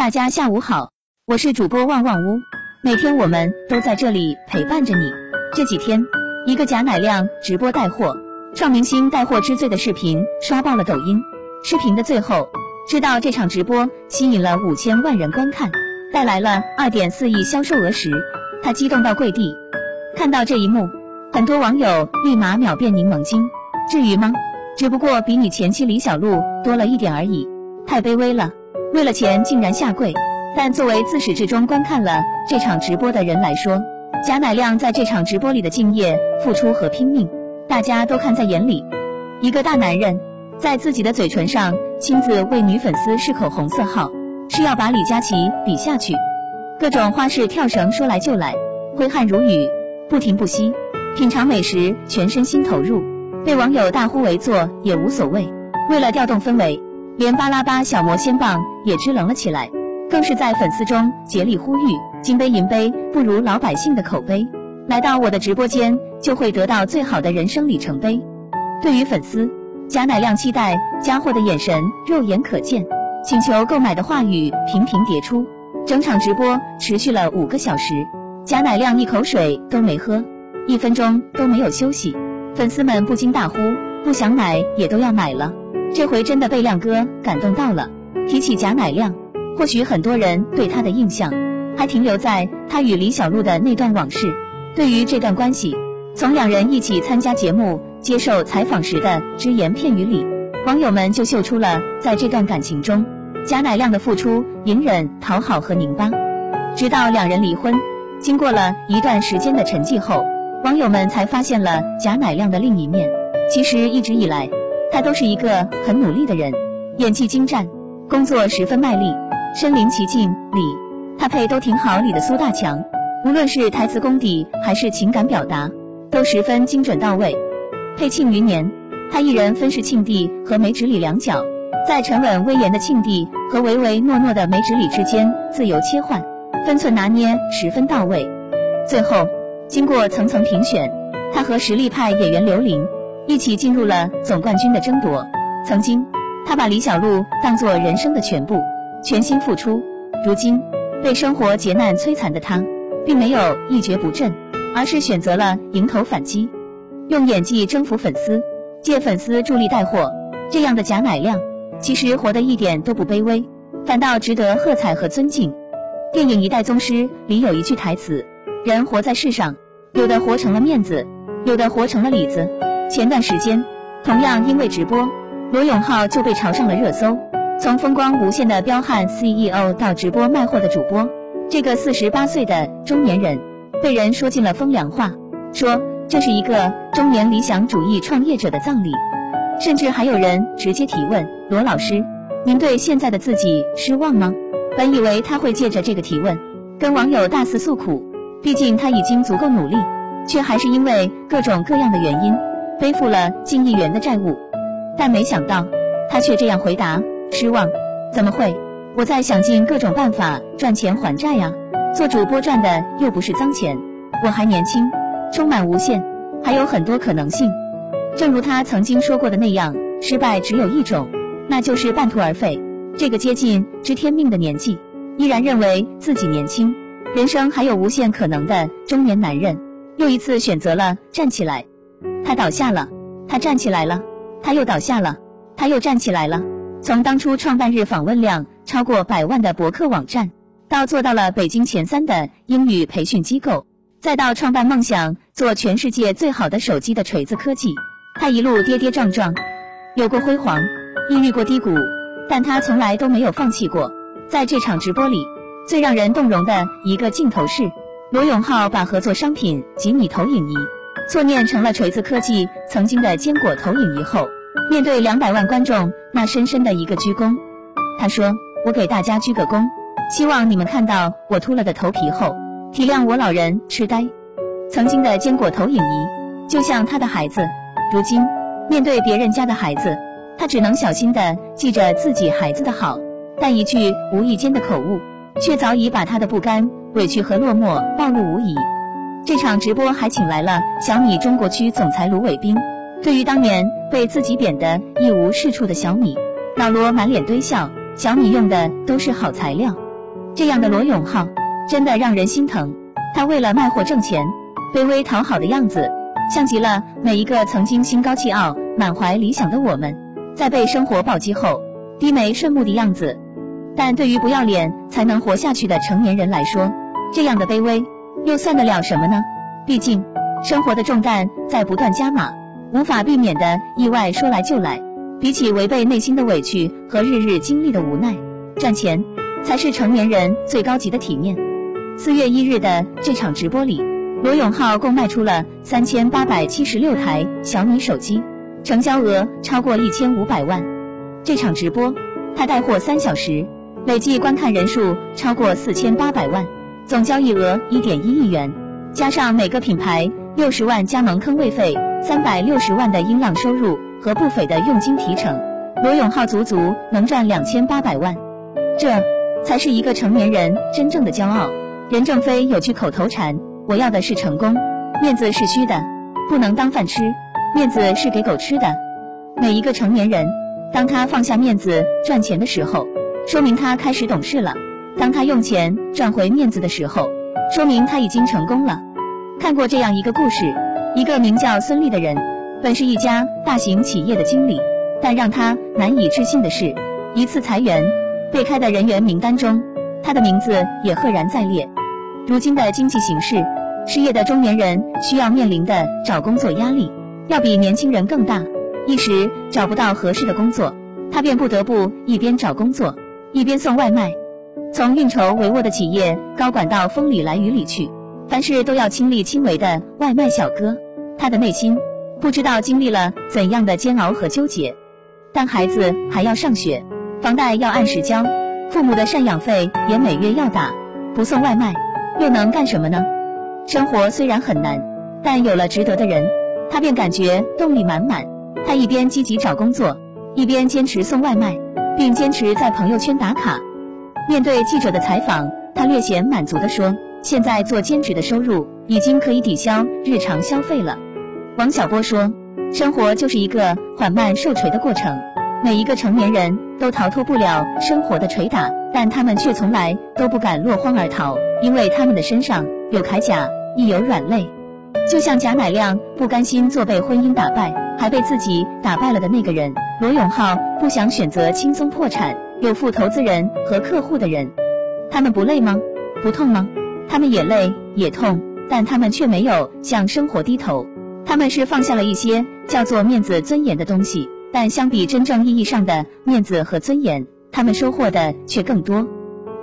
大家下午好，我是主播旺旺屋，每天我们都在这里陪伴着你。这几天，一个贾乃亮直播带货，创明星带货之最的视频刷爆了抖音。视频的最后，知道这场直播吸引了五千万人观看，带来了二点四亿销售额时，他激动到跪地。看到这一幕，很多网友立马秒变柠檬精。至于吗？只不过比你前妻李小璐多了一点而已，太卑微了，为了钱竟然下跪。但作为自始至终观看了这场直播的人来说，贾乃亮在这场直播里的敬业、付出和拼命，大家都看在眼里。一个大男人在自己的嘴唇上亲自为女粉丝试口红色号，是要把李佳琦比下去。各种花式跳绳说来就来，挥汗如雨，不停不息，品尝美食，全身心投入。被网友大呼为坐也无所谓。为了调动氛围，连巴拉巴小魔仙棒也支棱了起来，更是在粉丝中竭力呼吁：金杯银杯不如老百姓的口碑，来到我的直播间就会得到最好的人生里程碑。对于粉丝，贾乃亮期待加货的眼神肉眼可见，请求购买的话语频频迭出。整场直播持续了五个小时，贾乃亮一口水都没喝，一分钟都没有休息。粉丝们不禁大呼，不想买也都要买了。这回真的被亮哥感动到了。提起贾乃亮，或许很多人对他的印象还停留在他与李小璐的那段往事。对于这段关系，从两人一起参加节目、接受采访时的只言片语里，网友们就嗅出了在这段感情中贾乃亮的付出、隐忍、讨好和拧巴。直到两人离婚，经过了一段时间的沉寂后。网友们才发现了贾乃亮的另一面。其实一直以来，他都是一个很努力的人，演技精湛，工作十分卖力，身临其境。里他配都挺好里的苏大强，无论是台词功底还是情感表达，都十分精准到位。配庆余年，他一人分饰庆帝和梅芷里两角，在沉稳威严的庆帝和唯唯诺诺的梅芷里之间自由切换，分寸拿捏十分到位。最后。经过层层评选，他和实力派演员刘琳一起进入了总冠军的争夺。曾经，他把李小璐当作人生的全部，全心付出。如今，被生活劫难摧残的他，并没有一蹶不振，而是选择了迎头反击，用演技征服粉丝，借粉丝助力带货。这样的贾乃亮，其实活得一点都不卑微，反倒值得喝彩和尊敬。电影《一代宗师》里有一句台词。人活在世上，有的活成了面子，有的活成了里子。前段时间，同样因为直播，罗永浩就被炒上了热搜。从风光无限的彪悍 CEO 到直播卖货的主播，这个四十八岁的中年人被人说尽了风凉话，说这是一个中年理想主义创业者的葬礼。甚至还有人直接提问罗老师：“您对现在的自己失望吗？”本以为他会借着这个提问跟网友大肆诉苦。毕竟他已经足够努力，却还是因为各种各样的原因背负了近亿元的债务。但没想到他却这样回答：失望？怎么会？我在想尽各种办法赚钱还债呀。做主播赚的又不是脏钱，我还年轻，充满无限，还有很多可能性。正如他曾经说过的那样，失败只有一种，那就是半途而废。这个接近知天命的年纪，依然认为自己年轻。人生还有无限可能的中年男人，又一次选择了站起来。他倒下了，他站起来了，他又倒下了，他又站起来了。从当初创办日访问量超过百万的博客网站，到做到了北京前三的英语培训机构，再到创办梦想做全世界最好的手机的锤子科技，他一路跌跌撞撞，有过辉煌，亦遇过低谷，但他从来都没有放弃过。在这场直播里。最让人动容的一个镜头是，罗永浩把合作商品吉米投影仪错念成了锤子科技曾经的坚果投影仪后，面对两百万观众那深深的一个鞠躬，他说：“我给大家鞠个躬，希望你们看到我秃了的头皮后，体谅我老人痴呆。”曾经的坚果投影仪就像他的孩子，如今面对别人家的孩子，他只能小心的记着自己孩子的好，但一句无意间的口误。却早已把他的不甘、委屈和落寞暴露无遗。这场直播还请来了小米中国区总裁卢伟斌。对于当年被自己贬得一无是处的小米，老罗满脸堆笑。小米用的都是好材料，这样的罗永浩真的让人心疼。他为了卖货挣钱，卑微讨好的样子，像极了每一个曾经心高气傲、满怀理想的我们，在被生活暴击后低眉顺目的样子。但对于不要脸才能活下去的成年人来说，这样的卑微又算得了什么呢？毕竟生活的重担在不断加码，无法避免的意外说来就来。比起违背内心的委屈和日日经历的无奈，赚钱才是成年人最高级的体面。四月一日的这场直播里，罗永浩共卖出了三千八百七十六台小米手机，成交额超过一千五百万。这场直播他带货三小时，累计观看人数超过四千八百万，总交易额一点一亿元，加上每个品牌六十万加盟坑位费，三百六十万的音浪收入。和不菲的佣金提成，罗永浩足足能赚两千八百万，这才是一个成年人真正的骄傲。任正非有句口头禅：我要的是成功，面子是虚的，不能当饭吃，面子是给狗吃的。每一个成年人，当他放下面子赚钱的时候，说明他开始懂事了；当他用钱赚回面子的时候，说明他已经成功了。看过这样一个故事，一个名叫孙俪的人。本是一家大型企业的经理，但让他难以置信的是，一次裁员被开的人员名单中，他的名字也赫然在列。如今的经济形势，失业的中年人需要面临的找工作压力，要比年轻人更大。一时找不到合适的工作，他便不得不一边找工作，一边送外卖。从运筹帷幄的企业高管到风里来雨里去，凡事都要亲力亲为的外卖小哥，他的内心。不知道经历了怎样的煎熬和纠结，但孩子还要上学，房贷要按时交，父母的赡养费也每月要打，不送外卖又能干什么呢？生活虽然很难，但有了值得的人，他便感觉动力满满。他一边积极找工作，一边坚持送外卖，并坚持在朋友圈打卡。面对记者的采访，他略显满足地说：“现在做兼职的收入已经可以抵消日常消费了。”王小波说：“生活就是一个缓慢受锤的过程，每一个成年人都逃脱不了生活的捶打，但他们却从来都不敢落荒而逃，因为他们的身上有铠甲，亦有软肋。就像贾乃亮不甘心做被婚姻打败，还被自己打败了的那个人，罗永浩不想选择轻松破产、有负投资人和客户的人。他们不累吗？不痛吗？他们也累也痛，但他们却没有向生活低头。”他们是放下了一些叫做面子尊严的东西，但相比真正意义上的面子和尊严，他们收获的却更多。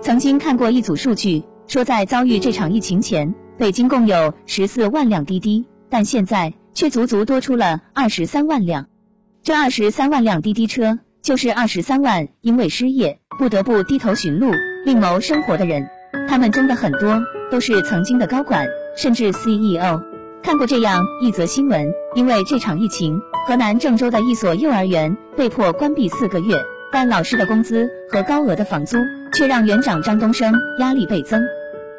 曾经看过一组数据，说在遭遇这场疫情前，北京共有十四万辆滴滴，但现在却足足多出了二十三万辆。这二十三万辆滴滴车，就是二十三万因为失业不得不低头寻路另谋生活的人。他们中的很多都是曾经的高管，甚至 CEO。看过这样一则新闻，因为这场疫情，河南郑州的一所幼儿园被迫关闭四个月，但老师的工资和高额的房租却让园长张东升压力倍增。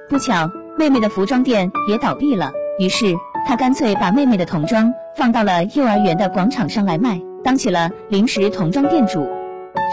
不巧，妹妹的服装店也倒闭了，于是他干脆把妹妹的童装放到了幼儿园的广场上来卖，当起了临时童装店主。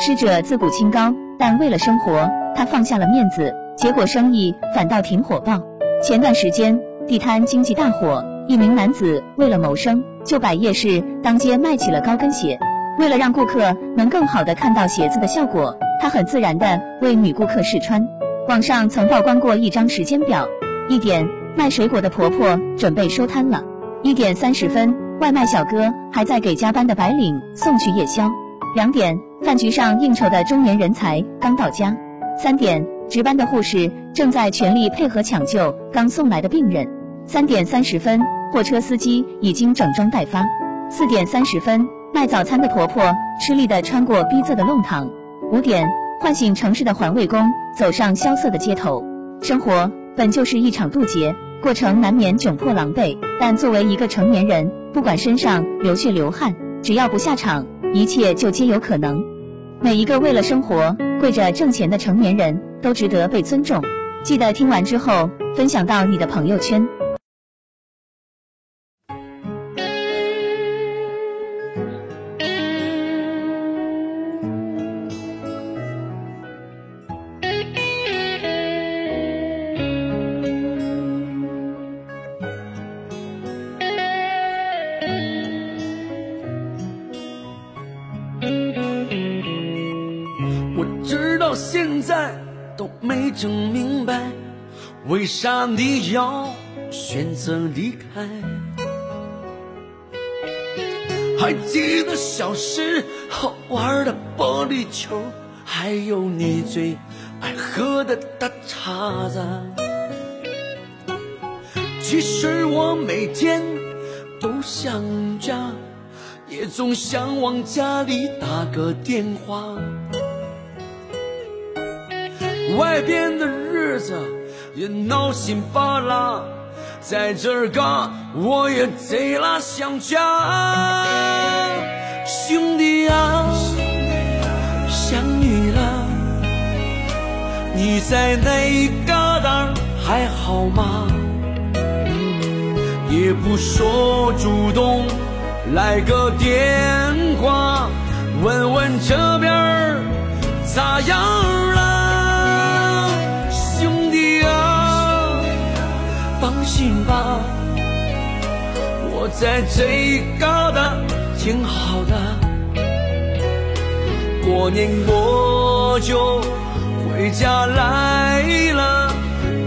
师者自古清高，但为了生活，他放下了面子，结果生意反倒挺火爆。前段时间地摊经济大火。一名男子为了谋生，就摆夜市当街卖起了高跟鞋。为了让顾客能更好的看到鞋子的效果，他很自然的为女顾客试穿。网上曾曝光过一张时间表：一点，卖水果的婆婆准备收摊了；一点三十分，外卖小哥还在给加班的白领送去夜宵；两点，饭局上应酬的中年人才刚到家；三点，值班的护士正在全力配合抢救刚送来的病人。三点三十分，货车司机已经整装待发。四点三十分，卖早餐的婆婆吃力的穿过逼仄的弄堂。五点，唤醒城市的环卫工走上萧瑟的街头。生活本就是一场渡劫，过程难免窘迫狼狈，但作为一个成年人，不管身上流血流汗，只要不下场，一切就皆有可能。每一个为了生活跪着挣钱的成年人都值得被尊重。记得听完之后分享到你的朋友圈。我直到现在都没整明白，为啥你要选择离开？还记得小时候玩的玻璃球，还有你最爱喝的大碴子。其实我每天都想家，也总想往家里打个电话。外边的日子也闹心巴拉，在这儿嘎我也贼拉想家。兄弟啊，想你了，你在那旮沓还好吗？也不说主动来个电话，问问这边咋样了，心吧，我在最高的挺好的，过年我就回家来了，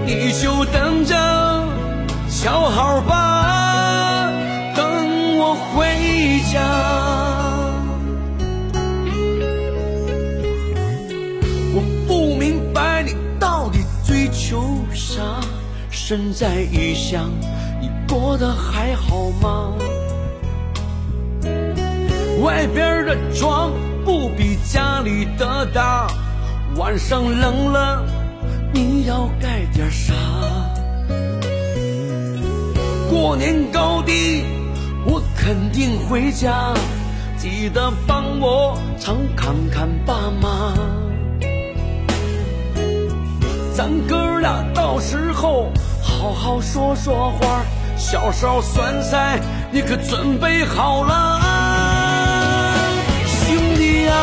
你就等着瞧好吧。等我回家，身在异乡，你过得还好吗？外边的床不比家里的大，晚上冷了你要盖点啥？过年高低。我肯定回家，记得帮我常看看爸妈。咱哥俩到时候好好说说话，小烧酸菜你可准备好了？兄弟啊，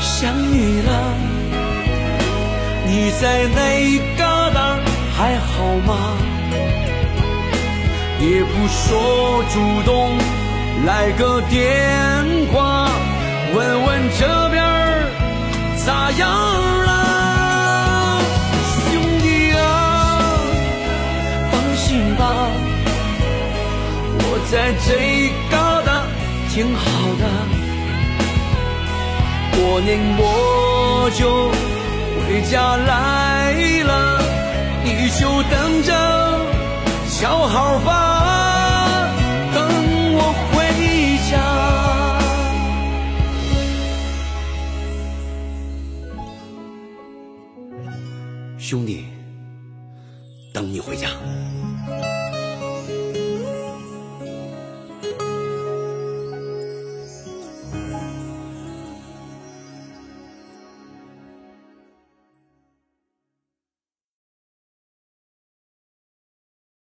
想你了，你在那旮沓还好吗？也不说主动来个电话，问问这边咋样在这旮瘩挺好的，过年我就回家来了，你就等着。瞧好吧，等我回家，兄弟，等你回家。